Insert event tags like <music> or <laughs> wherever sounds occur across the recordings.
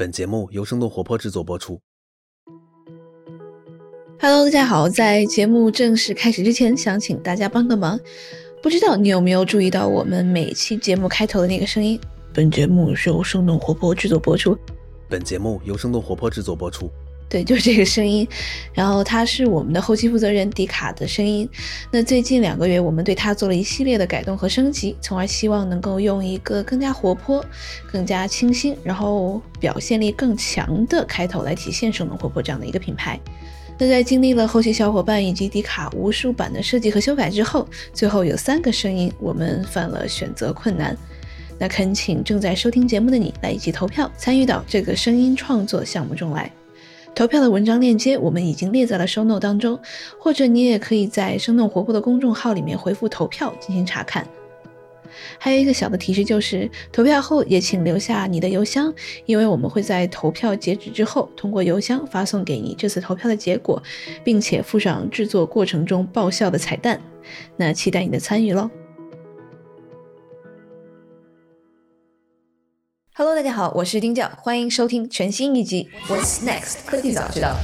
本节目由生动活泼制作播出。Hello，大家好，在节目正式开始之前，想请大家帮个忙。不知道你有没有注意到我们每期节目开头的那个声音？本节目是由生动活泼制作播出。本节目由生动活泼制作播出。对，就是这个声音，然后他是我们的后期负责人迪卡的声音。那最近两个月，我们对他做了一系列的改动和升级，从而希望能够用一个更加活泼、更加清新，然后表现力更强的开头来体现生动活泼这样的一个品牌。那在经历了后期小伙伴以及迪卡无数版的设计和修改之后，最后有三个声音，我们犯了选择困难。那恳请正在收听节目的你来一起投票，参与到这个声音创作项目中来。投票的文章链接我们已经列在了 show note 当中，或者你也可以在生动活泼的公众号里面回复投票进行查看。还有一个小的提示就是，投票后也请留下你的邮箱，因为我们会在投票截止之后通过邮箱发送给你这次投票的结果，并且附上制作过程中爆笑的彩蛋。那期待你的参与喽！Hello，大家好，我是丁教，欢迎收听全新一集《What's Next 科技早知道》。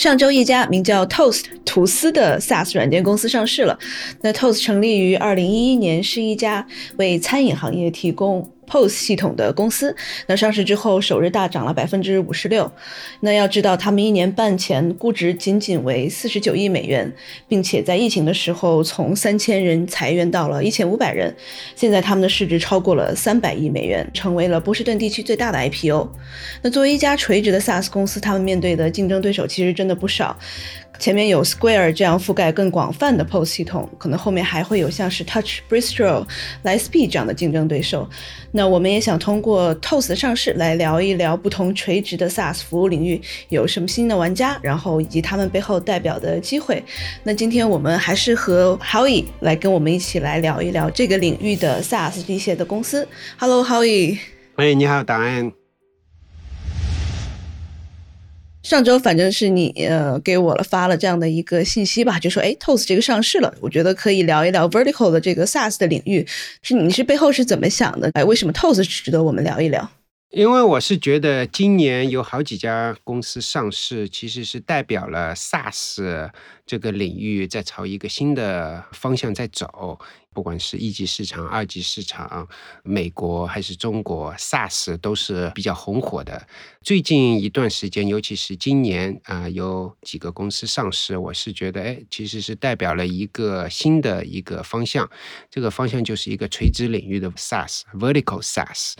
上周，一家名叫 Toast 图斯的 SaaS 软件公司上市了。那 Toast 成立于二零一一年，是一家为餐饮行业提供。POS 系统的公司，那上市之后首日大涨了百分之五十六。那要知道，他们一年半前估值仅仅为四十九亿美元，并且在疫情的时候从三千人裁员到了一千五百人。现在他们的市值超过了三百亿美元，成为了波士顿地区最大的 IPO。那作为一家垂直的 SaaS 公司，他们面对的竞争对手其实真的不少。前面有 Square 这样覆盖更广泛的 POS 系统，可能后面还会有像是 Touch、Bristro、l i g h t s p e e d 这样的竞争对手。那那我们也想通过 Toast 的上市来聊一聊不同垂直的 SaaS 服务领域有什么新的玩家，然后以及他们背后代表的机会。那今天我们还是和 Howie 来跟我们一起来聊一聊这个领域的 SaaS 这些的公司。Hello，Howie。喂，你好，答案。上周反正是你呃给我了发了这样的一个信息吧，就说哎，Toast 这个上市了，我觉得可以聊一聊 Vertical 的这个 SaaS 的领域，是你是背后是怎么想的？哎，为什么 Toast 值得我们聊一聊？因为我是觉得今年有好几家公司上市，其实是代表了 SaaS 这个领域在朝一个新的方向在走。不管是一级市场、二级市场，美国还是中国，SaaS 都是比较红火的。最近一段时间，尤其是今年啊，有几个公司上市，我是觉得，哎，其实是代表了一个新的一个方向。这个方向就是一个垂直领域的 SaaS，Vertical SaaS。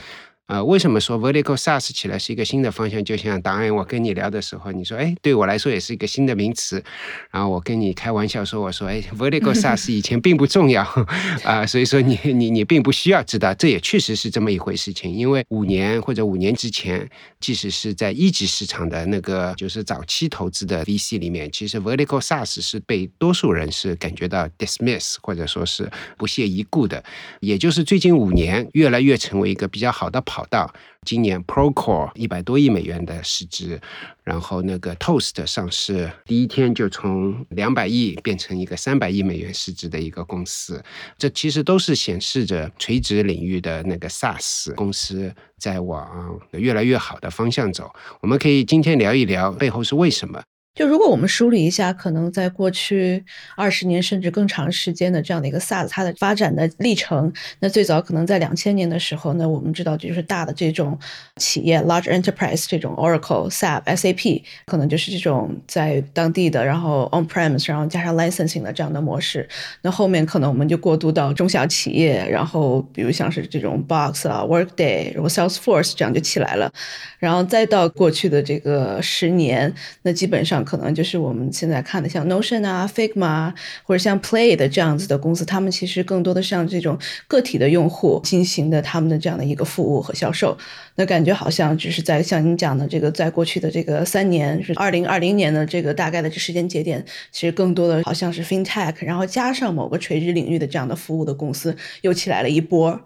呃，为什么说 vertical SaaS 起来是一个新的方向？就像当然我跟你聊的时候，你说，哎，对我来说也是一个新的名词。然后我跟你开玩笑说，我说，哎，vertical SaaS 以前并不重要 <laughs> 啊，所以说你你你并不需要知道，这也确实是这么一回事情。因为五年或者五年之前，即使是在一级市场的那个就是早期投资的 VC 里面，其实 vertical SaaS 是被多数人是感觉到 dismiss 或者说是不屑一顾的。也就是最近五年，越来越成为一个比较好的跑。跑道，今年 Procore 一百多亿美元的市值，然后那个 Toast 上市第一天就从两百亿变成一个三百亿美元市值的一个公司，这其实都是显示着垂直领域的那个 SaaS 公司在往越来越好的方向走。我们可以今天聊一聊背后是为什么。就如果我们梳理一下，可能在过去二十年甚至更长时间的这样的一个 SaaS 它的发展的历程，那最早可能在两千年的时候，那我们知道就是大的这种企业 large enterprise 这种 Oracle、SAP、SAP，可能就是这种在当地的，然后 on-premise，然后加上 licensing 的这样的模式。那后面可能我们就过渡到中小企业，然后比如像是这种 Box 啊、Workday，然后 Salesforce 这样就起来了。然后再到过去的这个十年，那基本上。可能就是我们现在看的像 Notion 啊、Figma 或者像 Play 的这样子的公司，他们其实更多的像这种个体的用户进行的他们的这样的一个服务和销售。那感觉好像只是在像您讲的这个，在过去的这个三年，是二零二零年的这个大概的这时间节点，其实更多的好像是 FinTech，然后加上某个垂直领域的这样的服务的公司又起来了一波。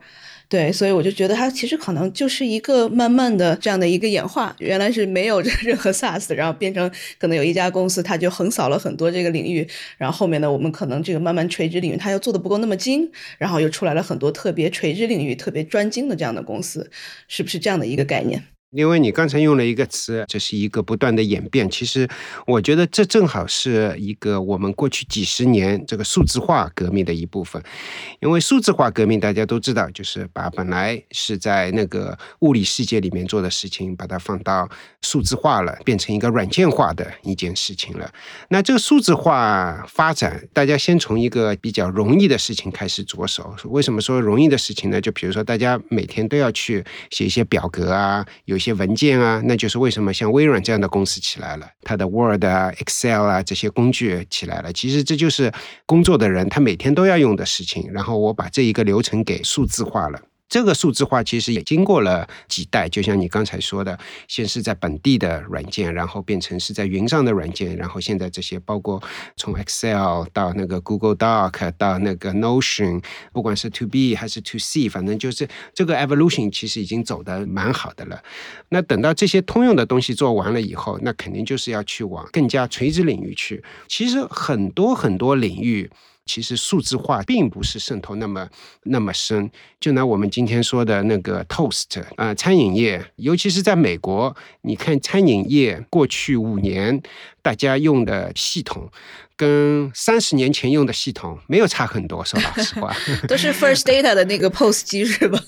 对，所以我就觉得它其实可能就是一个慢慢的这样的一个演化，原来是没有 <laughs> 任何 SaaS，然后变成可能有一家公司，它就横扫了很多这个领域，然后后面呢，我们可能这个慢慢垂直领域它又做的不够那么精，然后又出来了很多特别垂直领域特别专精的这样的公司，是不是这样的一个概念？因为你刚才用了一个词，这是一个不断的演变。其实，我觉得这正好是一个我们过去几十年这个数字化革命的一部分。因为数字化革命大家都知道，就是把本来是在那个物理世界里面做的事情，把它放到数字化了，变成一个软件化的一件事情了。那这个数字化发展，大家先从一个比较容易的事情开始着手。为什么说容易的事情呢？就比如说，大家每天都要去写一些表格啊，有。些文件啊，那就是为什么像微软这样的公司起来了，它的 Word 啊、Excel 啊这些工具起来了。其实这就是工作的人他每天都要用的事情。然后我把这一个流程给数字化了。这个数字化其实也经过了几代，就像你刚才说的，先是在本地的软件，然后变成是在云上的软件，然后现在这些包括从 Excel 到那个 Google Doc 到那个 Notion，不管是 To B 还是 To C，反正就是这个 evolution 其实已经走得蛮好的了。那等到这些通用的东西做完了以后，那肯定就是要去往更加垂直领域去。其实很多很多领域。其实数字化并不是渗透那么那么深。就拿我们今天说的那个 Toast 啊，餐饮业，尤其是在美国，你看餐饮业过去五年大家用的系统。跟三十年前用的系统没有差很多，说老实话，<laughs> 都是 First Data 的那个 POS 机是吧？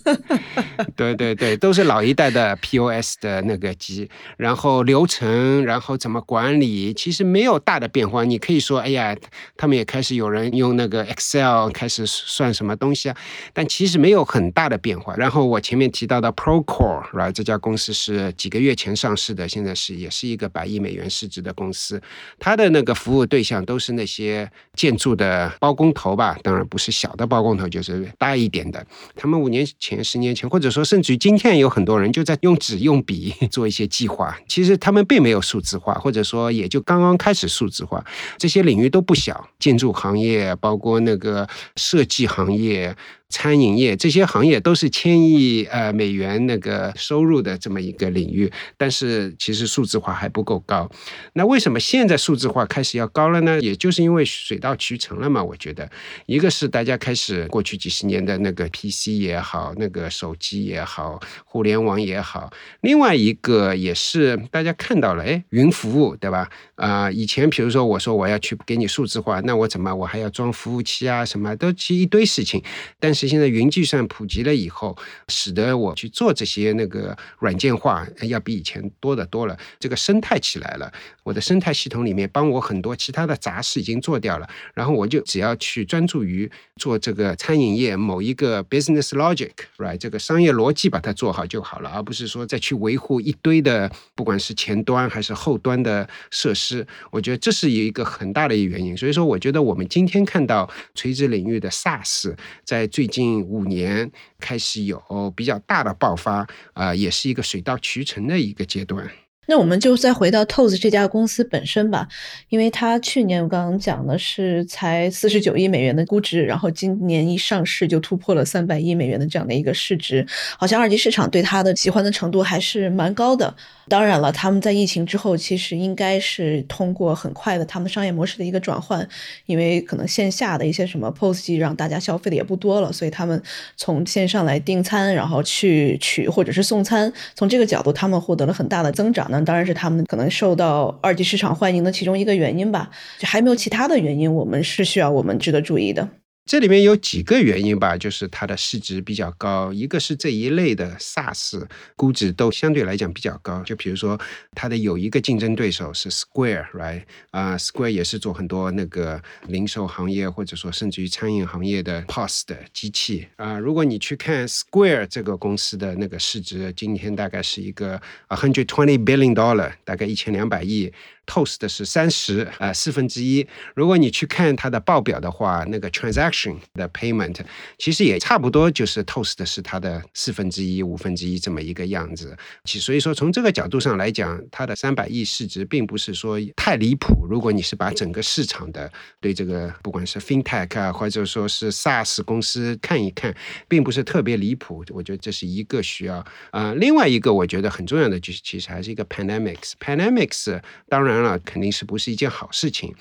<laughs> 对对对，都是老一代的 POS 的那个机，然后流程，然后怎么管理，其实没有大的变化。你可以说，哎呀，他们也开始有人用那个 Excel 开始算什么东西啊，但其实没有很大的变化。然后我前面提到的 Procore，right，这家公司是几个月前上市的，现在是也是一个百亿美元市值的公司，它的那个服务对象都。是那些建筑的包工头吧，当然不是小的包工头，就是大一点的。他们五年前、十年前，或者说甚至于今天，有很多人就在用纸用笔 <laughs> 做一些计划。其实他们并没有数字化，或者说也就刚刚开始数字化。这些领域都不小，建筑行业，包括那个设计行业。餐饮业这些行业都是千亿呃美元那个收入的这么一个领域，但是其实数字化还不够高。那为什么现在数字化开始要高了呢？也就是因为水到渠成了嘛。我觉得，一个是大家开始过去几十年的那个 PC 也好，那个手机也好，互联网也好，另外一个也是大家看到了，哎，云服务对吧？啊，以前比如说我说我要去给你数字化，那我怎么我还要装服务器啊？什么都其实一堆事情，但是现在云计算普及了以后，使得我去做这些那个软件化要比以前多得多了。这个生态起来了，我的生态系统里面帮我很多其他的杂事已经做掉了，然后我就只要去专注于做这个餐饮业某一个 business logic，right 这个商业逻辑把它做好就好了，而不是说再去维护一堆的不管是前端还是后端的设施。我觉得这是一个很大的一个原因。所以说，我觉得我们今天看到垂直领域的 SaaS 在最近五年开始有比较大的爆发，啊，也是一个水到渠成的一个阶段。那我们就再回到 tos 这家公司本身吧，因为它去年我刚刚讲的是才四十九亿美元的估值，然后今年一上市就突破了三百亿美元的这样的一个市值，好像二级市场对它的喜欢的程度还是蛮高的。当然了，他们在疫情之后其实应该是通过很快的他们商业模式的一个转换，因为可能线下的一些什么 POS 机让大家消费的也不多了，所以他们从线上来订餐，然后去取或者是送餐，从这个角度他们获得了很大的增长。当然是他们可能受到二级市场欢迎的其中一个原因吧，就还没有其他的原因，我们是需要我们值得注意的。这里面有几个原因吧，就是它的市值比较高，一个是这一类的 SaaS 估值都相对来讲比较高。就比如说，它的有一个竞争对手是 Square，right？啊，Square 也是做很多那个零售行业或者说甚至于餐饮行业的 POS 的机器啊。如果你去看 Square 这个公司的那个市值，今天大概是一个 hundred twenty billion dollar，大概一千两百亿。，Toast 是三十，呃，四分之一。如果你去看它的报表的话，那个 transaction 的 payment 其实也差不多，就是 Toast 是它的四分之一、五分之一这么一个样子。其所以说，从这个角度上来讲，它的三百亿市值并不是说太离谱。如果你是把整个市场的对这个不管是 FinTech 啊，或者说是 SaaS 公司看一看，并不是特别离谱。我觉得这是一个需要啊。另外一个我觉得很重要的就是，其实还是一个 pandemics。pandemics 当然了，肯定是不是一件好事情。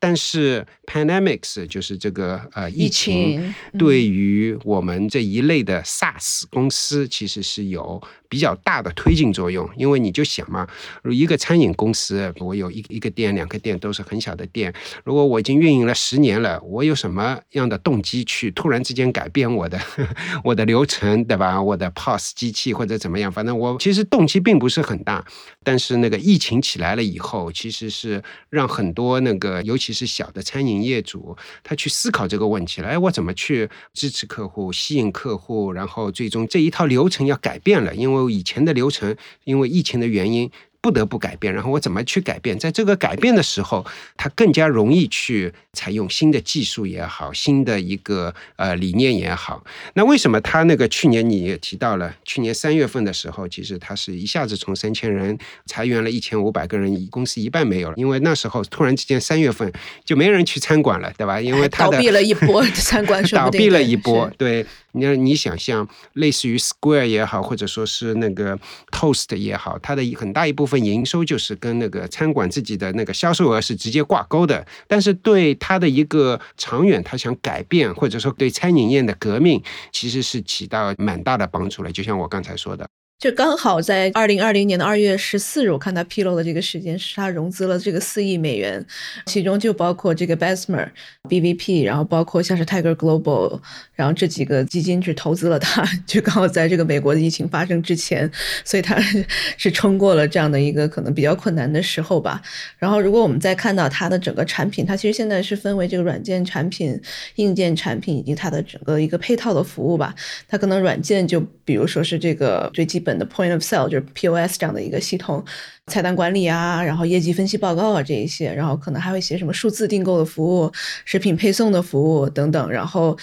但是 pandemics 就是这个呃疫情，对于我们这一类的 SaaS 公司其实是有比较大的推进作用。因为你就想嘛，如一个餐饮公司，我有一一个店、两个店都是很小的店，如果我已经运营了十年了，我有什么样的动机去突然之间改变我的 <laughs> 我的流程，对吧？我的 POS 机器或者怎么样，反正我其实动机并不是很大。但是那个疫情起来了以后，其实是让很多那个尤其是小的餐饮业主，他去思考这个问题了。哎，我怎么去支持客户、吸引客户？然后最终这一套流程要改变了，因为以前的流程因为疫情的原因。不得不改变，然后我怎么去改变？在这个改变的时候，它更加容易去采用新的技术也好，新的一个呃理念也好。那为什么他那个去年你也提到了，去年三月份的时候，其实他是一下子从三千人裁员了一千五百个人，公司一半没有了，因为那时候突然之间三月份就没人去餐馆了，对吧？因为他倒闭了一波 <laughs> 餐馆，倒闭了一波，对。你你想象，类似于 Square 也好，或者说是那个 Toast 也好，它的很大一部分营收就是跟那个餐馆自己的那个销售额是直接挂钩的。但是对他的一个长远，他想改变，或者说对餐饮业的革命，其实是起到蛮大的帮助了。就像我刚才说的。就刚好在二零二零年的二月十四日，我看他披露的这个时间是他融资了这个四亿美元，其中就包括这个 Besmer、BVP，然后包括像是 Tiger Global，然后这几个基金去投资了他，就刚好在这个美国的疫情发生之前，所以他 <laughs> 是撑过了这样的一个可能比较困难的时候吧。然后如果我们再看到它的整个产品，它其实现在是分为这个软件产品、硬件产品以及它的整个一个配套的服务吧。它可能软件就比如说是这个最基本。的 point of sale 就是 POS 这样的一个系统， 菜单管理啊，然后业绩分析报告啊这一些，然后可能还会写什么数字订购的服务、食品配送的服务等等，然后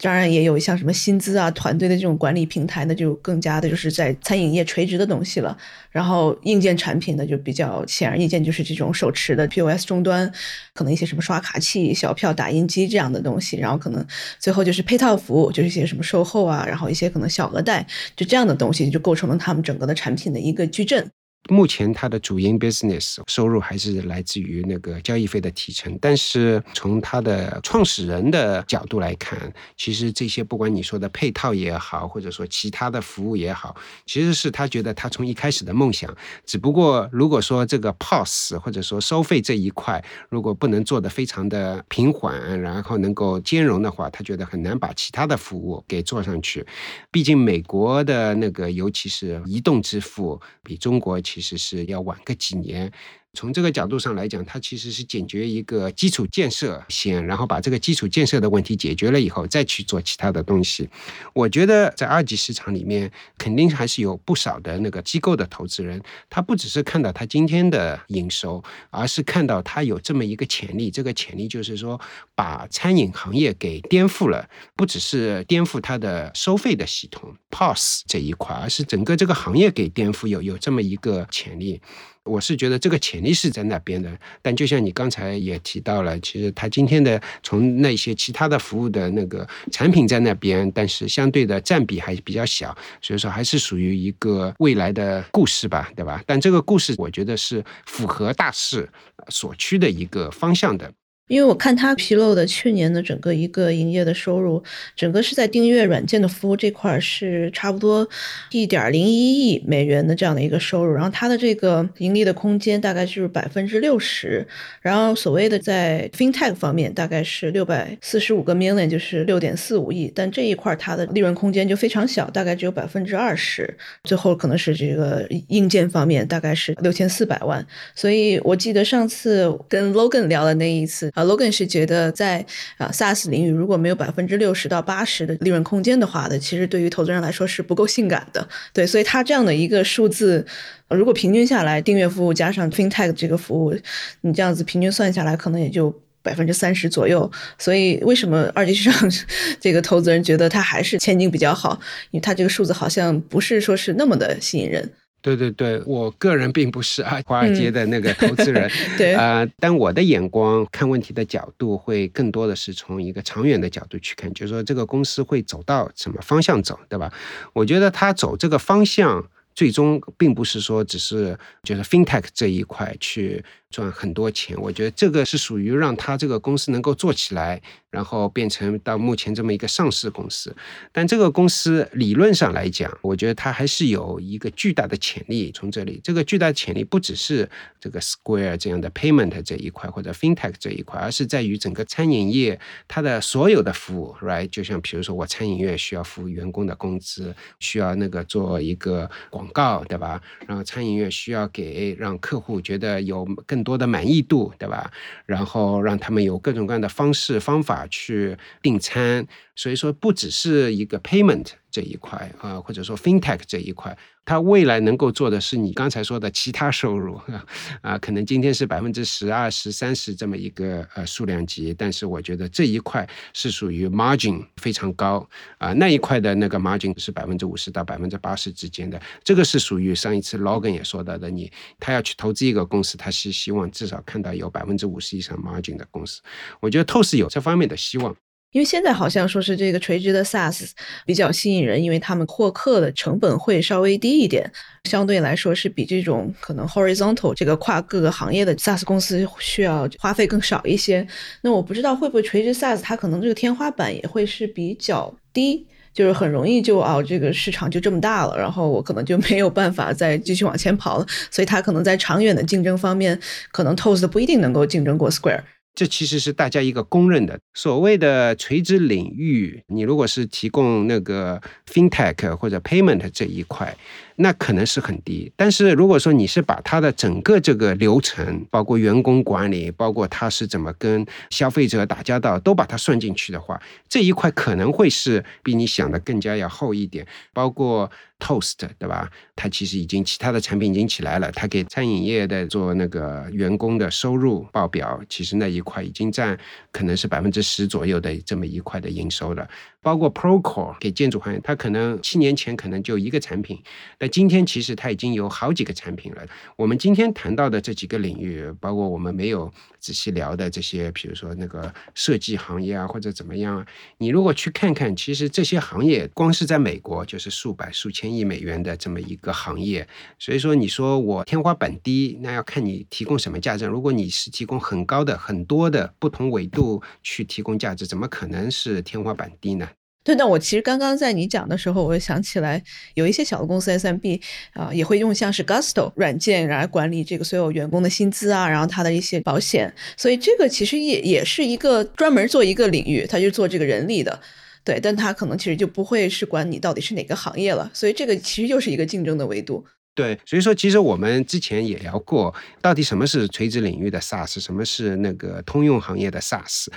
当然也有像什么薪资啊、团队的这种管理平台呢，就更加的就是在餐饮业垂直的东西了。然后硬件产品呢，就比较显而易见，就是这种手持的 POS 终端，可能一些什么刷卡器、小票打印机这样的东西，然后可能最后就是配套服务，就是一些什么售后啊，然后一些可能小额贷，就这样的东西就构成了他们整个的产品的一个矩阵。目前它的主营 business 收入还是来自于那个交易费的提成，但是从它的创始人的角度来看，其实这些不管你说的配套也好，或者说其他的服务也好，其实是他觉得他从一开始的梦想。只不过如果说这个 POS 或者说收费这一块，如果不能做得非常的平缓，然后能够兼容的话，他觉得很难把其他的服务给做上去。毕竟美国的那个，尤其是移动支付，比中国。其实是要晚个几年。从这个角度上来讲，它其实是解决一个基础建设先，然后把这个基础建设的问题解决了以后，再去做其他的东西。我觉得在二级市场里面，肯定还是有不少的那个机构的投资人，他不只是看到他今天的营收，而是看到他有这么一个潜力。这个潜力就是说，把餐饮行业给颠覆了，不只是颠覆它的收费的系统 POS 这一块，而是整个这个行业给颠覆，有有这么一个潜力。我是觉得这个潜力是在那边的，但就像你刚才也提到了，其实它今天的从那些其他的服务的那个产品在那边，但是相对的占比还比较小，所以说还是属于一个未来的故事吧，对吧？但这个故事我觉得是符合大势所趋的一个方向的。因为我看他披露的去年的整个一个营业的收入，整个是在订阅软件的服务这块是差不多一点零一亿美元的这样的一个收入，然后它的这个盈利的空间大概就是百分之六十，然后所谓的在 FinTech 方面大概是六百四十五个 million，就是六点四五亿，但这一块它的利润空间就非常小，大概只有百分之二十，最后可能是这个硬件方面大概是六千四百万，所以我记得上次跟 Logan 聊的那一次。啊，Logan 是觉得在啊 SaaS 领域如果没有百分之六十到八十的利润空间的话的，其实对于投资人来说是不够性感的。对，所以他这样的一个数字，如果平均下来，订阅服务加上 FinTech 这个服务，你这样子平均算下来，可能也就百分之三十左右。所以为什么二级市场 <laughs> 这个投资人觉得它还是前景比较好？因为它这个数字好像不是说是那么的吸引人。对对对，我个人并不是啊华尔街的那个投资人，<laughs> 对啊，但我的眼光看问题的角度会更多的是从一个长远的角度去看，就是说这个公司会走到什么方向走，对吧？我觉得它走这个方向，最终并不是说只是就是 FinTech 这一块去赚很多钱，我觉得这个是属于让他这个公司能够做起来。然后变成到目前这么一个上市公司，但这个公司理论上来讲，我觉得它还是有一个巨大的潜力。从这里，这个巨大的潜力不只是这个 Square 这样的 Payment 这一块或者 FinTech 这一块，而是在于整个餐饮业它的所有的服务，right？就像比如说我餐饮业需要付员工的工资，需要那个做一个广告，对吧？然后餐饮业需要给让客户觉得有更更多的满意度，对吧？然后让他们有各种各样的方式方法。去订餐，所以说不只是一个 payment 这一块啊，或者说 fintech 这一块，它未来能够做的是你刚才说的其他收入 <laughs> 啊，可能今天是百分之十、二十、三十这么一个呃数量级，但是我觉得这一块是属于 margin 非常高啊，那一块的那个 margin 是百分之五十到百分之八十之间的，这个是属于上一次 Logan 也说到的，你他要去投资一个公司，他是希望至少看到有百分之五十以上 margin 的公司，我觉得透视有这方面的希望。因为现在好像说是这个垂直的 SaaS 比较吸引人，因为他们获客的成本会稍微低一点，相对来说是比这种可能 horizontal 这个跨各个行业的 SaaS 公司需要花费更少一些。那我不知道会不会垂直 SaaS 它可能这个天花板也会是比较低，就是很容易就哦这个市场就这么大了，然后我可能就没有办法再继续往前跑了，所以它可能在长远的竞争方面，可能 Toast 不一定能够竞争过 Square。这其实是大家一个公认的所谓的垂直领域。你如果是提供那个 fintech 或者 payment 这一块。那可能是很低，但是如果说你是把它的整个这个流程，包括员工管理，包括它是怎么跟消费者打交道，都把它算进去的话，这一块可能会是比你想的更加要厚一点。包括 Toast，对吧？它其实已经其他的产品已经起来了，它给餐饮业的做那个员工的收入报表，其实那一块已经占可能是百分之十左右的这么一块的营收了。包括 Procore 给建筑行业，它可能七年前可能就一个产品，但今天其实它已经有好几个产品了。我们今天谈到的这几个领域，包括我们没有仔细聊的这些，比如说那个设计行业啊，或者怎么样啊，你如果去看看，其实这些行业光是在美国就是数百、数千亿美元的这么一个行业。所以说，你说我天花板低，那要看你提供什么价值。如果你是提供很高的、很多的不同维度去提供价值，怎么可能是天花板低呢？对，那我其实刚刚在你讲的时候，我想起来，有一些小的公司 SMB 啊，也会用像是 Gusto 软件来管理这个所有员工的薪资啊，然后他的一些保险，所以这个其实也也是一个专门做一个领域，他就做这个人力的，对，但他可能其实就不会是管你到底是哪个行业了，所以这个其实又是一个竞争的维度。对，所以说其实我们之前也聊过，到底什么是垂直领域的 SaaS，什么是那个通用行业的 SaaS。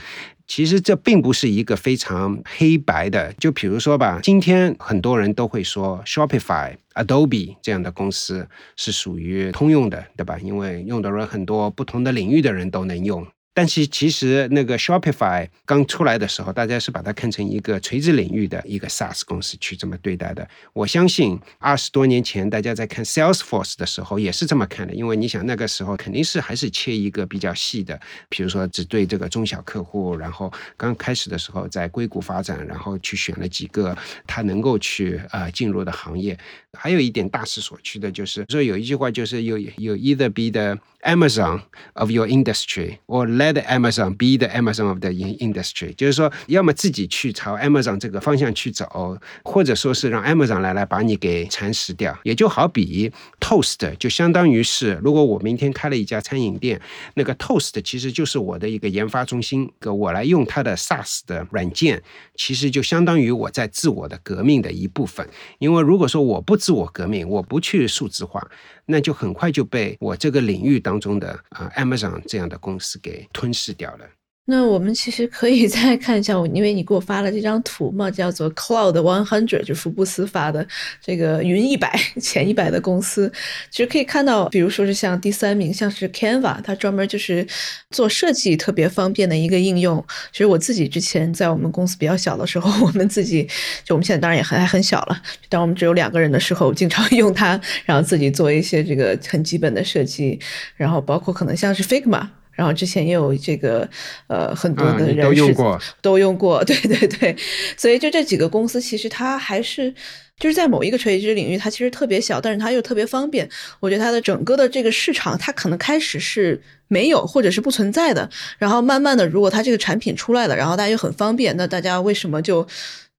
其实这并不是一个非常黑白的。就比如说吧，今天很多人都会说 Shopify、Adobe 这样的公司是属于通用的，对吧？因为用的人很多，不同的领域的人都能用。但是其实那个 Shopify 刚出来的时候，大家是把它看成一个垂直领域的一个 SaaS 公司去这么对待的。我相信二十多年前大家在看 Salesforce 的时候也是这么看的，因为你想那个时候肯定是还是切一个比较细的，比如说只对这个中小客户，然后刚开始的时候在硅谷发展，然后去选了几个他能够去呃进入的行业。还有一点大势所趋的就是说有一句话就是有有 either be the Amazon of your industry or let Amazon be the Amazon of the industry，就是说，要么自己去朝 Amazon 这个方向去走，或者说是让 Amazon 来来把你给蚕食掉。也就好比 Toast，就相当于是，如果我明天开了一家餐饮店，那个 Toast 其实就是我的一个研发中心，我来用它的 SaaS 的软件，其实就相当于我在自我的革命的一部分。因为如果说我不自我革命，我不去数字化。那就很快就被我这个领域当中的啊 Amazon 这样的公司给吞噬掉了。那我们其实可以再 <laughs> 看一下，因为你给我发了这张图嘛，叫做 Cloud One Hundred，就福布斯发的这个云一百 <laughs> 前一百的公司，其实可以看到，比如说是像第三名，像是 Canva，它专门就是做设计特别方便的一个应用。其实我自己之前在我们公司比较小的时候，<laughs> 我们自己就我们现在当然也很还很小了，当我们只有两个人的时候，经常用它，然后自己做一些这个很基本的设计，然后包括可能像是 Figma。然后之前也有这个，呃，很多的人都用过，都用过，<laughs> 对对对，所以就这几个公司，其实它还是就是在某一个垂直领域，它其实特别小，但是它又特别方便。我觉得它的整个的这个市场，它可能开始是没有或者是不存在的，然后慢慢的，如果它这个产品出来了，然后大家又很方便，那大家为什么就？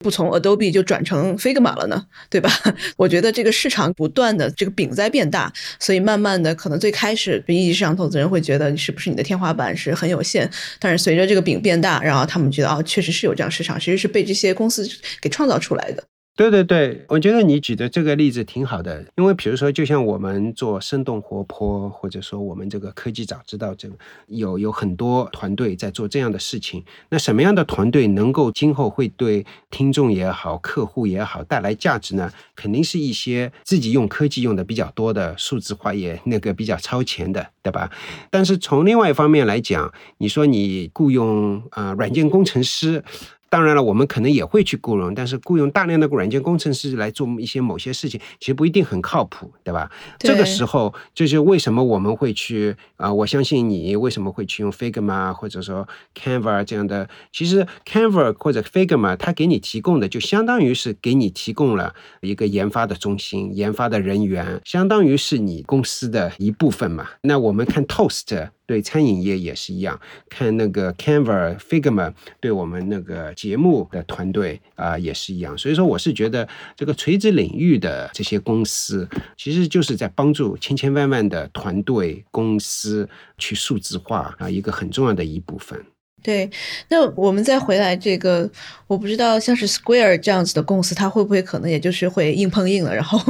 不从 Adobe 就转成 Figma 了呢，对吧？<laughs> 我觉得这个市场不断的这个饼在变大，所以慢慢的可能最开始一级市场投资人会觉得是不是你的天花板是很有限，但是随着这个饼变大，然后他们觉得哦，确实是有这样市场，其实是被这些公司给创造出来的。对对对，我觉得你举的这个例子挺好的，因为比如说，就像我们做生动活泼，或者说我们这个科技早知道，这个有有很多团队在做这样的事情。那什么样的团队能够今后会对听众也好、客户也好带来价值呢？肯定是一些自己用科技用的比较多的、数字化也那个比较超前的，对吧？但是从另外一方面来讲，你说你雇佣啊软件工程师。当然了，我们可能也会去雇佣，但是雇佣大量的软件工程师来做一些某些事情，其实不一定很靠谱，对吧？这个时候就是为什么我们会去啊？我相信你为什么会去用 Figma 或者说 Canva 这样的？其实 Canva 或者 Figma 它给你提供的就相当于是给你提供了一个研发的中心、研发的人员，相当于是你公司的一部分嘛。那我们看 Toast。对餐饮业也是一样，看那个 Canva、Figma，对我们那个节目的团队啊也是一样。所以说，我是觉得这个垂直领域的这些公司，其实就是在帮助千千万万的团队公司去数字化啊，一个很重要的一部分。对，那我们再回来这个，我不知道像是 Square 这样子的公司，它会不会可能也就是会硬碰硬了？然后，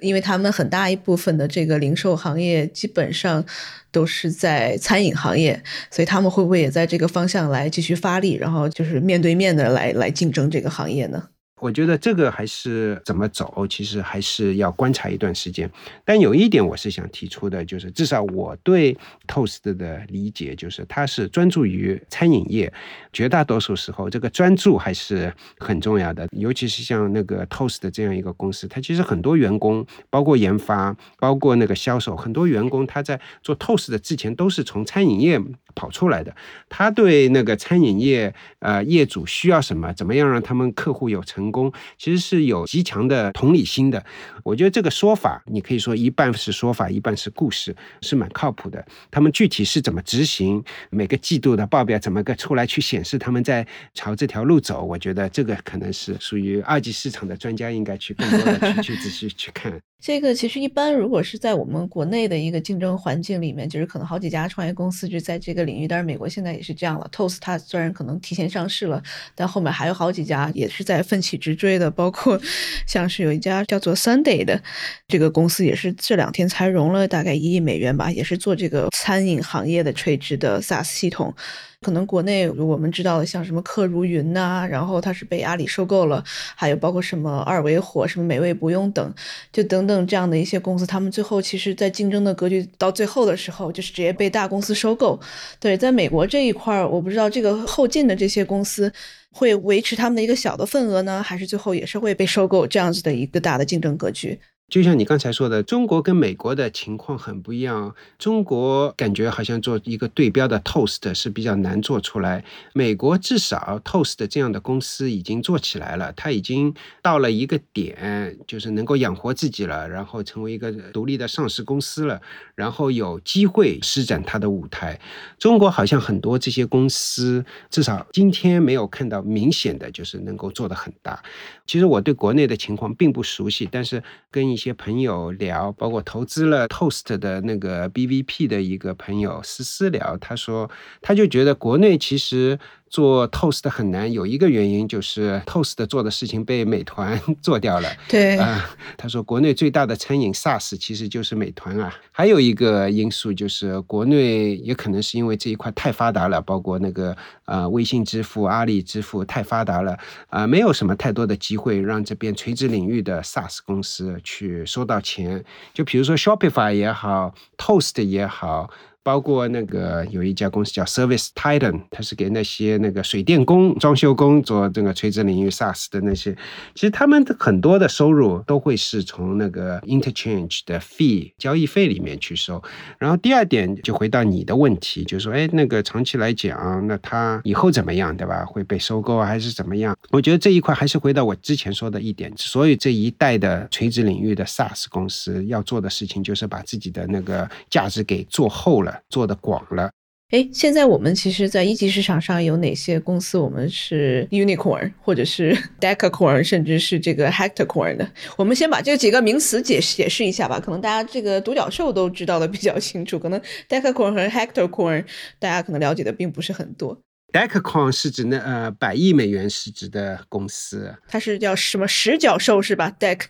因为他们很大一部分的这个零售行业基本上都是在餐饮行业，所以他们会不会也在这个方向来继续发力，然后就是面对面的来来竞争这个行业呢？我觉得这个还是怎么走，其实还是要观察一段时间。但有一点我是想提出的，就是至少我对 Toast 的理解，就是它是专注于餐饮业，绝大多数时候这个专注还是很重要的。尤其是像那个 Toast 这样一个公司，它其实很多员工，包括研发，包括那个销售，很多员工他在做 Toast 的之前都是从餐饮业。跑出来的，他对那个餐饮业呃业主需要什么，怎么样让他们客户有成功，其实是有极强的同理心的。我觉得这个说法，你可以说一半是说法，一半是故事，是蛮靠谱的。他们具体是怎么执行，每个季度的报表怎么个出来去显示他们在朝这条路走，我觉得这个可能是属于二级市场的专家应该去更多的去去仔细去看。这个其实一般，如果是在我们国内的一个竞争环境里面，就是可能好几家创业公司就在这个领域。但是美国现在也是这样了，Toast 它虽然可能提前上市了，但后面还有好几家也是在奋起直追的，包括像是有一家叫做 Sunday 的这个公司，也是这两天才融了大概一亿美元吧，也是做这个餐饮行业的垂直的 SaaS 系统。可能国内我们知道的，像什么客如云呐，然后它是被阿里收购了，还有包括什么二维火、什么美味不用等，就等等这样的一些公司，他们最后其实，在竞争的格局到最后的时候，就是直接被大公司收购。对，在美国这一块儿，我不知道这个后进的这些公司会维持他们的一个小的份额呢，还是最后也是会被收购这样子的一个大的竞争格局。就像你刚才说的，中国跟美国的情况很不一样。中国感觉好像做一个对标的 Toast 是比较难做出来，美国至少 Toast 这样的公司已经做起来了，它已经到了一个点，就是能够养活自己了，然后成为一个独立的上市公司了，然后有机会施展它的舞台。中国好像很多这些公司，至少今天没有看到明显的就是能够做得很大。其实我对国内的情况并不熟悉，但是跟一些朋友聊，包括投资了 Toast 的那个 BVP 的一个朋友思思聊，他说他就觉得国内其实做 Toast 很难，有一个原因就是 Toast 做的事情被美团 <laughs> 做掉了。对，啊，他说国内最大的餐饮 SaaS 其实就是美团啊。还有一个因素就是国内也可能是因为这一块太发达了，包括那个呃微信支付、阿里支付太发达了啊，没有什么太多的机会让这边垂直领域的 SaaS 公司去收到钱。就比如说 Shopify 也好，Toast 也好。包括那个有一家公司叫 Service Titan，它是给那些那个水电工、装修工做这个垂直领域 SaaS 的那些，其实他们的很多的收入都会是从那个 interchange 的 fee 交易费里面去收。然后第二点就回到你的问题，就是说，哎，那个长期来讲，那它以后怎么样，对吧？会被收购还是怎么样？我觉得这一块还是回到我之前说的一点，所以这一代的垂直领域的 SaaS 公司要做的事情，就是把自己的那个价值给做厚了。做的广了，哎，现在我们其实，在一级市场上有哪些公司？我们是 unicorn，或者是 <laughs> decacorn，甚至是这个 hector corn 的。我们先把这几个名词解释解释一下吧。可能大家这个独角兽都知道的比较清楚，可能 decacorn 和 hector corn，大家可能了解的并不是很多。Decacorn 是指那呃百亿美元市值的公司，它是叫什么十角兽是吧？Dec，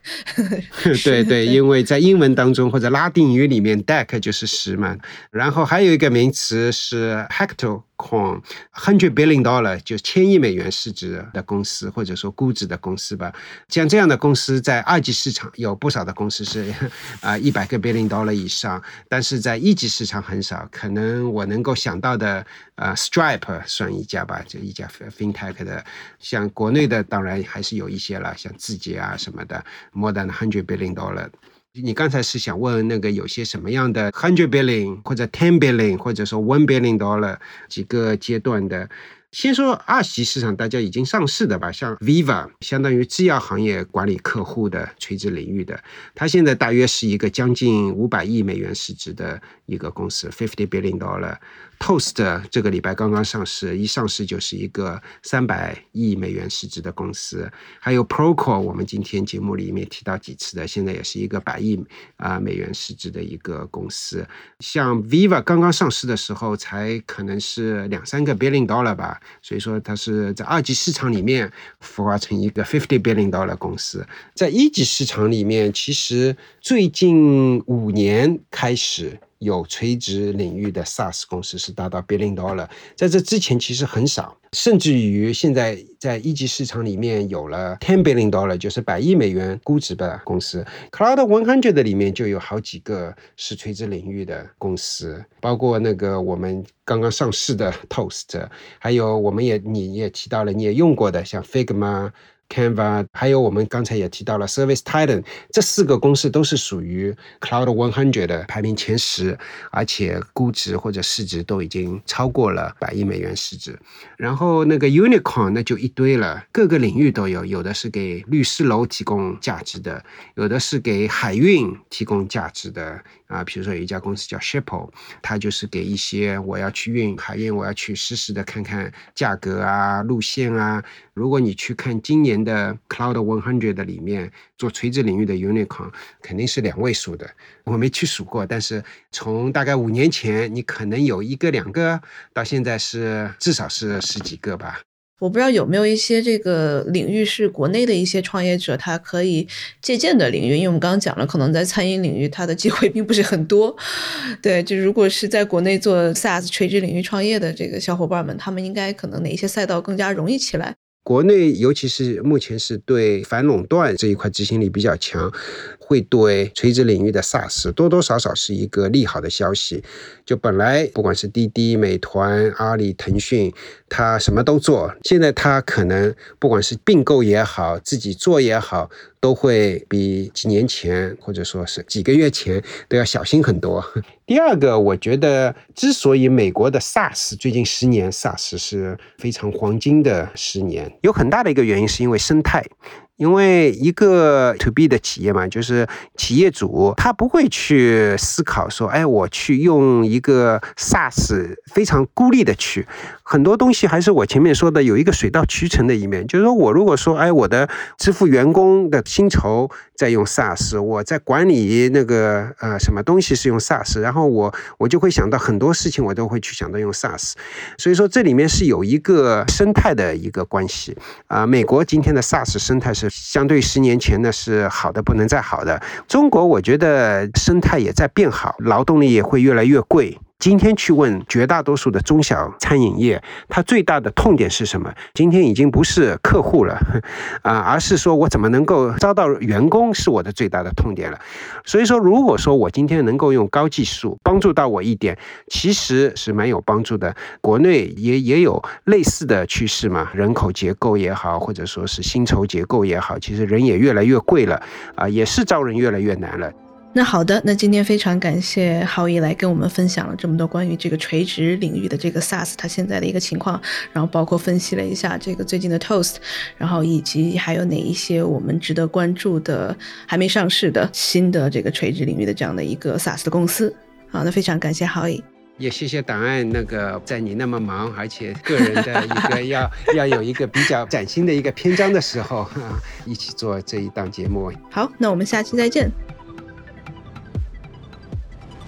<laughs> 对 <laughs> 对，因为在英文当中或者拉丁语里面，Dec 就是十嘛。然后还有一个名词是 Hector。况 hundred billion dollar 就千亿美元市值的公司，或者说估值的公司吧。像这样的公司在二级市场有不少的公司是啊一百个 billion dollar 以上，但是在一级市场很少。可能我能够想到的，呃，Stripe 算一家吧，就一家 fintech 的。像国内的当然还是有一些了，像字节啊什么的，more than hundred billion dollar。你刚才是想问那个有些什么样的 hundred billion 或者 ten billion 或者说 one billion dollar 几个阶段的？先说二级市场，大家已经上市的吧，像 Viva，相当于制药行业管理客户的垂直领域的，它现在大约是一个将近五百亿美元市值的一个公司，fifty billion dollar。Toast 这个礼拜刚刚上市，一上市就是一个三百亿美元市值的公司。还有 Procore，我们今天节目里面提到几次的，现在也是一个百亿啊美元市值的一个公司。像 Viva 刚刚上市的时候，才可能是两三个 billion dollar 吧，所以说它是在二级市场里面孵化成一个 fifty billion dollar 公司。在一级市场里面，其实最近五年开始。有垂直领域的 SaaS 公司是达到 billion dollar，在这之前其实很少，甚至于现在在一级市场里面有了 ten billion dollar，就是百亿美元估值的公司。Cloud One Hundred 里面就有好几个是垂直领域的公司，包括那个我们刚刚上市的 Toast，还有我们也你也提到了，你也用过的像 Figma。Canva，还有我们刚才也提到了 Service Titan，这四个公司都是属于 Cloud One Hundred 的排名前十，而且估值或者市值都已经超过了百亿美元市值。然后那个 Unicorn 那就一堆了，各个领域都有，有的是给律师楼提供价值的，有的是给海运提供价值的。啊，比如说有一家公司叫 Shippo，它就是给一些我要去运海运，我要去实时的看看价格啊、路线啊。如果你去看今年的 Cloud One Hundred 里面做垂直领域的 Unicorn，肯定是两位数的。我没去数过，但是从大概五年前，你可能有一个两个，到现在是至少是十几个吧。我不知道有没有一些这个领域是国内的一些创业者他可以借鉴的领域，因为我们刚刚讲了，可能在餐饮领域他的机会并不是很多。<laughs> 对，就如果是在国内做 SaaS 垂直领域创业的这个小伙伴们，他们应该可能哪一些赛道更加容易起来？国内尤其是目前是对反垄断这一块执行力比较强，会对垂直领域的 SaaS 多多少少是一个利好的消息。就本来不管是滴滴、美团、阿里、腾讯，它什么都做，现在它可能不管是并购也好，自己做也好。都会比几年前或者说是几个月前都要小心很多。<laughs> 第二个，我觉得之所以美国的 SaaS 最近十年 SaaS 是非常黄金的十年，有很大的一个原因是因为生态。因为一个 to B 的企业嘛，就是企业主他不会去思考说，哎，我去用一个 SaaS 非常孤立的去，很多东西还是我前面说的有一个水到渠成的一面，就是说我如果说，哎，我的支付员工的薪酬。在用 SaaS，我在管理那个呃什么东西是用 SaaS，然后我我就会想到很多事情，我都会去想到用 SaaS。所以说这里面是有一个生态的一个关系啊。美国今天的 SaaS 生态是相对十年前呢是好的不能再好的，中国我觉得生态也在变好，劳动力也会越来越贵。今天去问绝大多数的中小餐饮业，它最大的痛点是什么？今天已经不是客户了，<laughs> 啊，而是说我怎么能够招到员工是我的最大的痛点了。所以说，如果说我今天能够用高技术帮助到我一点，其实是蛮有帮助的。国内也也有类似的趋势嘛，人口结构也好，或者说是薪酬结构也好，其实人也越来越贵了，啊，也是招人越来越难了。那好的，那今天非常感谢浩毅来跟我们分享了这么多关于这个垂直领域的这个 SaaS 它现在的一个情况，然后包括分析了一下这个最近的 Toast，然后以及还有哪一些我们值得关注的还没上市的新的这个垂直领域的这样的一个 SaaS 的公司。好，那非常感谢浩毅，也谢谢档案那个在你那么忙，而且个人的一个 <laughs> 要要有一个比较崭新的一个篇章的时候啊，一起做这一档节目。好，那我们下期再见。